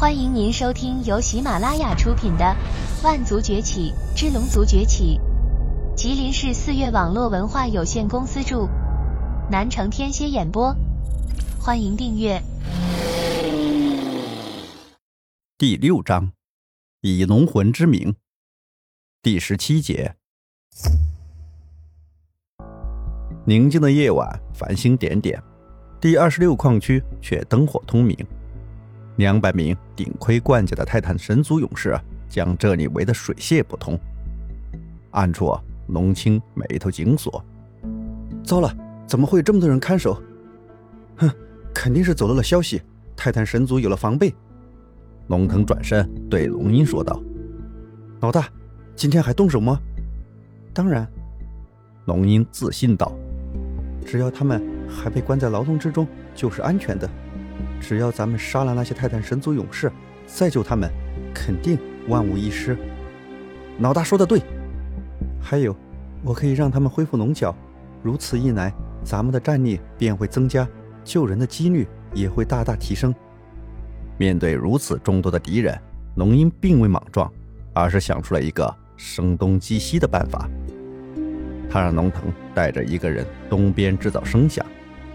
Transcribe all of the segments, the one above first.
欢迎您收听由喜马拉雅出品的《万族崛起之龙族崛起》，吉林市四月网络文化有限公司著，南城天蝎演播。欢迎订阅。第六章，以龙魂之名，第十七节。宁静的夜晚，繁星点点，第二十六矿区却灯火通明。两百名顶盔贯甲的泰坦神族勇士将这里围得水泄不通。暗处，龙青眉头紧锁。糟了，怎么会有这么多人看守？哼，肯定是走漏了消息，泰坦神族有了防备。龙腾转身对龙吟说道：“老大，今天还动手吗？”“当然。”龙吟自信道：“只要他们还被关在牢笼之中，就是安全的。”只要咱们杀了那些泰坦神族勇士，再救他们，肯定万无一失。老大说的对。还有，我可以让他们恢复龙角，如此一来，咱们的战力便会增加，救人的几率也会大大提升。面对如此众多的敌人，龙鹰并未莽撞，而是想出了一个声东击西的办法。他让龙腾带着一个人东边制造声响，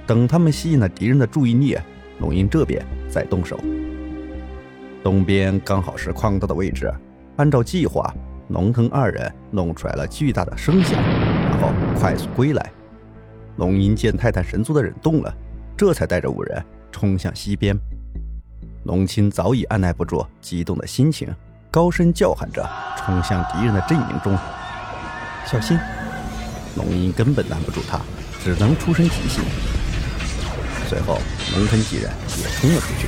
等他们吸引了敌人的注意力。龙吟这边在动手，东边刚好是矿道的位置。按照计划，龙腾二人弄出来了巨大的声响，然后快速归来。龙吟见泰坦神族的人动了，这才带着五人冲向西边。龙青早已按耐不住激动的心情，高声叫喊着冲向敌人的阵营中：“小心！”龙吟根本拦不住他，只能出声提醒。随后，龙腾几人也冲了出去。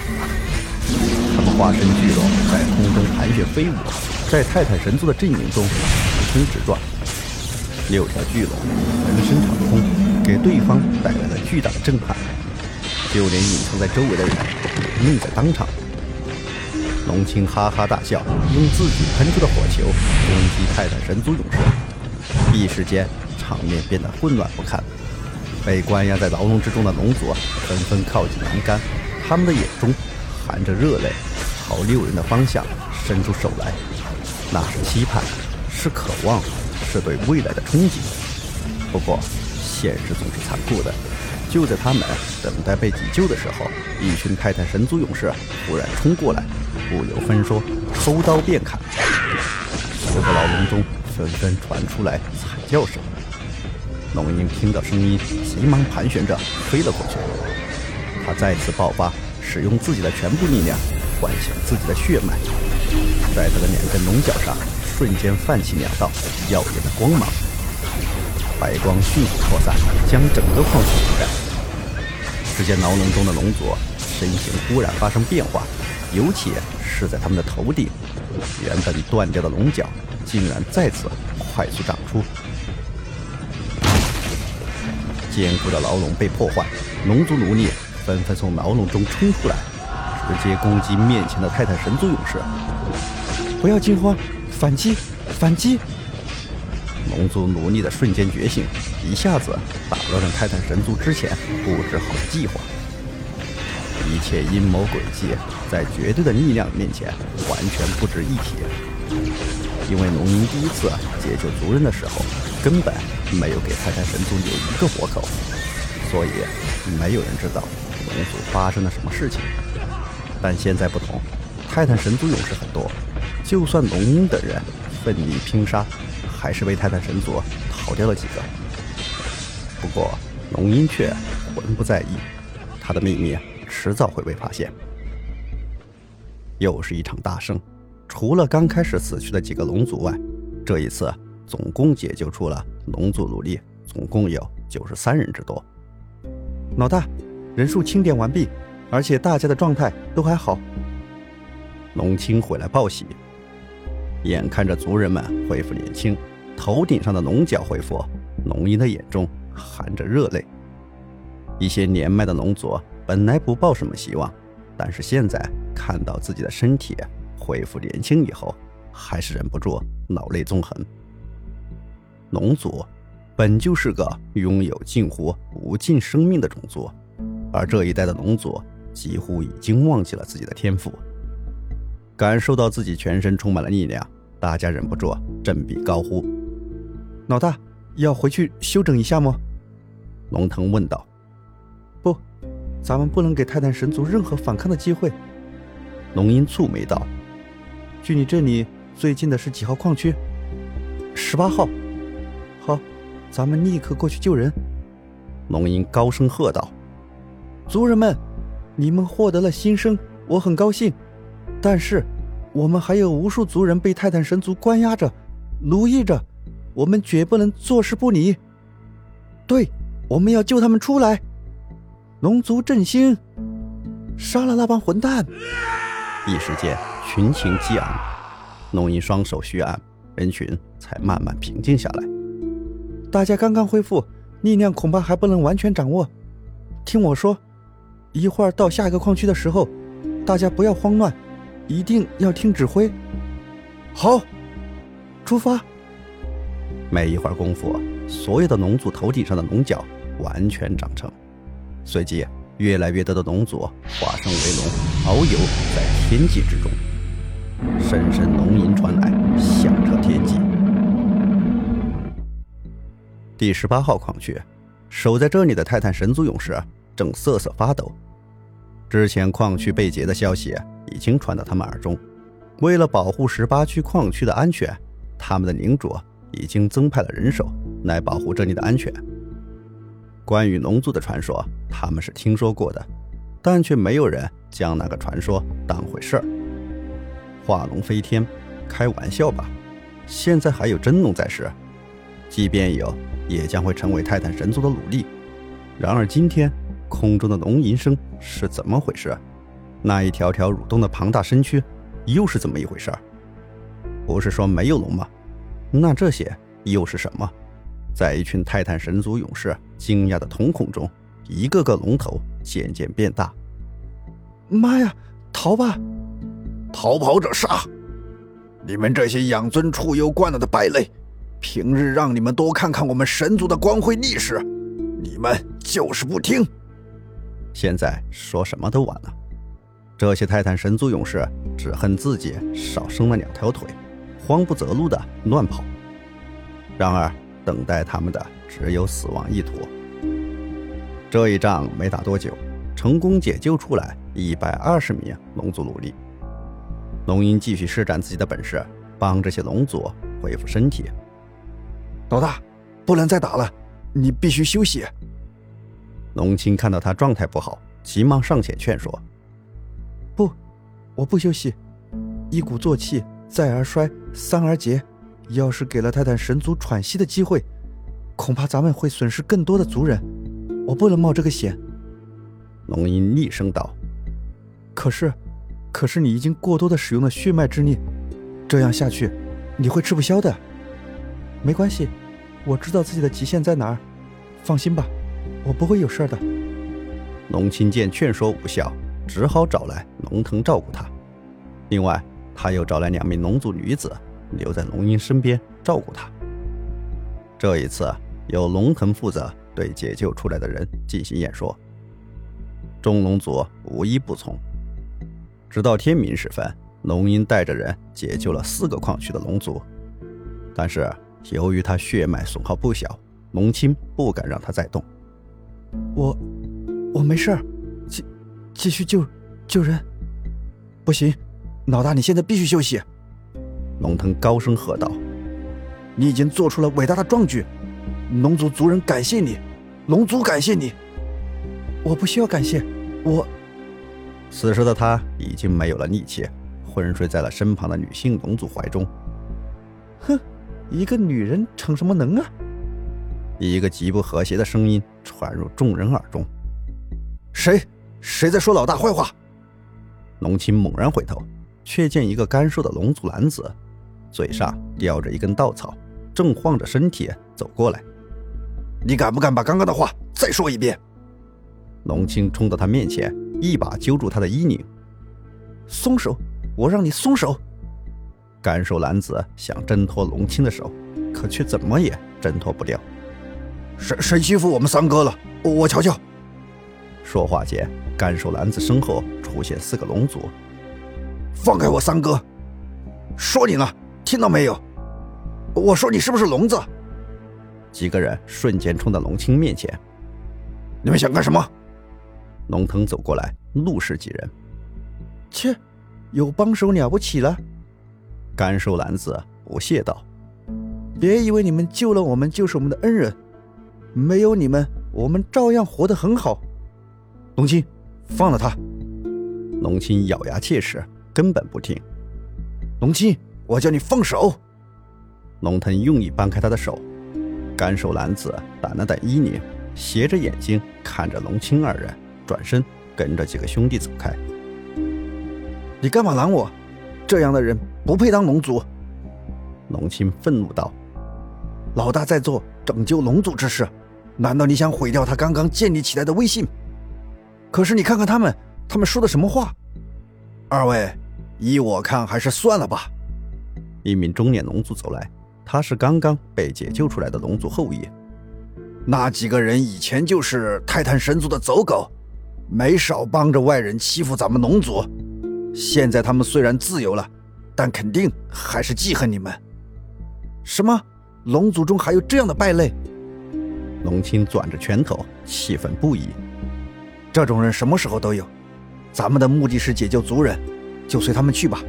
他们化身巨龙，在空中盘旋飞舞，在泰坦神族的阵营中横冲直撞。六条巨龙横身长空，给对方带来了巨大的震撼，就连隐藏在周围的人也愣在当场。龙青哈哈大笑，用自己喷出的火球攻击泰坦神族勇士，一时间场面变得混乱不堪。被关押在牢笼之中的龙族纷纷靠近栏杆，他们的眼中含着热泪，朝六人的方向伸出手来。那是期盼，是渴望，是对未来的憧憬。不过，现实总是残酷的。就在他们等待被解救的时候，一群泰坦神族勇士突然冲过来，不由分说，抽刀便砍。十个牢笼中纷纷传出来惨叫声。龙鹰听到声音，急忙盘旋着飞了过去。他再次爆发，使用自己的全部力量唤醒自己的血脉，在他的两根龙角上瞬间泛起两道耀眼的光芒，白光迅速扩散，将整个矿区覆盖。只见牢笼中的龙族身形忽然发生变化，尤其是在他们的头顶，原本断掉的龙角竟然再次快速长出。坚固的牢笼被破坏，龙族奴隶纷纷从牢笼中冲出来，直接攻击面前的泰坦神族勇士。不要惊慌，反击，反击！龙族奴隶的瞬间觉醒，一下子打乱了泰坦神族之前布置好的计划。一切阴谋诡计，在绝对的力量面前完全不值一提。因为龙吟第一次解救族人的时候，根本。没有给泰坦神族留一个活口，所以没有人知道龙族发生了什么事情。但现在不同，泰坦神族勇士很多，就算龙鹰等人奋力拼杀，还是被泰坦神族逃掉了几个。不过龙鹰却浑不在意，他的秘密迟早会被发现。又是一场大胜，除了刚开始死去的几个龙族外，这一次。总共解救出了龙族奴隶，总共有九十三人之多。老大，人数清点完毕，而且大家的状态都还好。龙青回来报喜，眼看着族人们恢复年轻，头顶上的龙角恢复，龙鹰的眼中含着热泪。一些年迈的龙族本来不抱什么希望，但是现在看到自己的身体恢复年轻以后，还是忍不住老泪纵横。龙族本就是个拥有近乎无尽生命的种族，而这一代的龙族几乎已经忘记了自己的天赋。感受到自己全身充满了力量，大家忍不住振臂高呼：“老大，要回去休整一下吗？”龙腾问道。“不，咱们不能给泰坦神族任何反抗的机会。”龙吟蹙眉道。“距你这里最近的是几号矿区？”“十八号。”“好，咱们立刻过去救人。”龙吟高声喝道：“族人们，你们获得了新生，我很高兴。”但是，我们还有无数族人被泰坦神族关押着、奴役着，我们绝不能坐视不理。对，我们要救他们出来。龙族振兴，杀了那帮混蛋！一时间，群情激昂。龙吟双手虚按，人群才慢慢平静下来。大家刚刚恢复，力量恐怕还不能完全掌握。听我说，一会儿到下一个矿区的时候，大家不要慌乱。一定要听指挥。好，出发。没一会儿功夫，所有的龙族头顶上的龙角完全长成，随即越来越多的龙族化身为龙，遨游在天际之中。声声龙吟传来，第十八号矿区，守在这里的泰坦神族勇士正瑟瑟发抖。之前矿区被劫的消息。已经传到他们耳中。为了保护十八区矿区的安全，他们的领主已经增派了人手来保护这里的安全。关于龙族的传说，他们是听说过的，但却没有人将那个传说当回事儿。画龙飞天，开玩笑吧！现在还有真龙在世，即便有，也将会成为泰坦神族的奴隶。然而今天，空中的龙吟声是怎么回事？那一条条蠕动的庞大身躯，又是怎么一回事？不是说没有龙吗？那这些又是什么？在一群泰坦神族勇士惊讶的瞳孔中，一个个龙头渐渐变大。妈呀！逃吧！逃跑者杀！你们这些养尊处优惯了的败类，平日让你们多看看我们神族的光辉历史，你们就是不听。现在说什么都晚了。这些泰坦神族勇士只恨自己少生了两条腿，慌不择路的乱跑。然而，等待他们的只有死亡一途。这一仗没打多久，成功解救出来一百二十名龙族奴隶。龙鹰继续施展自己的本事，帮这些龙族恢复身体。老大，不能再打了，你必须休息。龙青看到他状态不好，急忙上前劝说。不，我不休息。一鼓作气，再而衰，三而竭。要是给了泰坦神族喘息的机会，恐怕咱们会损失更多的族人。我不能冒这个险。龙吟厉声道：“可是，可是你已经过多的使用了血脉之力，这样下去，你会吃不消的。没关系，我知道自己的极限在哪儿。放心吧，我不会有事的。”龙青见劝说无效。只好找来龙腾照顾他，另外他又找来两名龙族女子留在龙吟身边照顾他。这一次由龙腾负责对解救出来的人进行演说，众龙族无一不从。直到天明时分，龙吟带着人解救了四个矿区的龙族，但是由于他血脉损耗不小，龙青不敢让他再动。我，我没事儿。继续救救人，不行，老大，你现在必须休息。龙腾高声喝道：“你已经做出了伟大的壮举，龙族族人感谢你，龙族感谢你。我不需要感谢，我……”此时的他已经没有了力气，昏睡在了身旁的女性龙族怀中。一个女人逞什么能啊！一个极不和谐的声音传入众人耳中：“谁？”谁在说老大坏话？龙青猛然回头，却见一个干瘦的龙族男子，嘴上叼着一根稻草，正晃着身体走过来。你敢不敢把刚刚的话再说一遍？龙青冲到他面前，一把揪住他的衣领。松手！我让你松手！干瘦男子想挣脱龙青的手，可却怎么也挣脱不掉。谁谁欺负我们三哥了？我瞧瞧。说话间。干瘦男子身后出现四个龙族，放开我三哥！说你呢，听到没有？我说你是不是聋子？几个人瞬间冲到龙青面前。你们想干什么？龙腾走过来，怒视几人。切，有帮手了不起了？甘寿男子不屑道：“别以为你们救了我们就是我们的恩人，没有你们，我们照样活得很好。”龙青，放了他！龙青咬牙切齿，根本不听。龙青，我叫你放手！龙腾用力掰开他的手。干瘦男子掸了掸衣领，斜着眼睛看着龙青二人，转身跟着几个兄弟走开。你干嘛拦我？这样的人不配当龙族！龙青愤怒道：“老大在做拯救龙族之事，难道你想毁掉他刚刚建立起来的威信？可是你看看他们，他们说的什么话？二位，依我看，还是算了吧。”一名中年龙族走来。他是刚刚被解救出来的龙族后裔，那几个人以前就是泰坦神族的走狗，没少帮着外人欺负咱们龙族。现在他们虽然自由了，但肯定还是记恨你们。什么？龙族中还有这样的败类？龙青攥着拳头，气愤不已。这种人什么时候都有。咱们的目的是解救族人，就随他们去吧，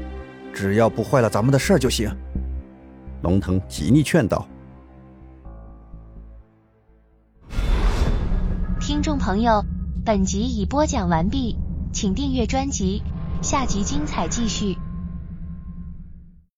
只要不坏了咱们的事儿就行。龙腾极力劝道。听众朋友，本集已播讲完毕，请订阅专辑，下集精彩继续。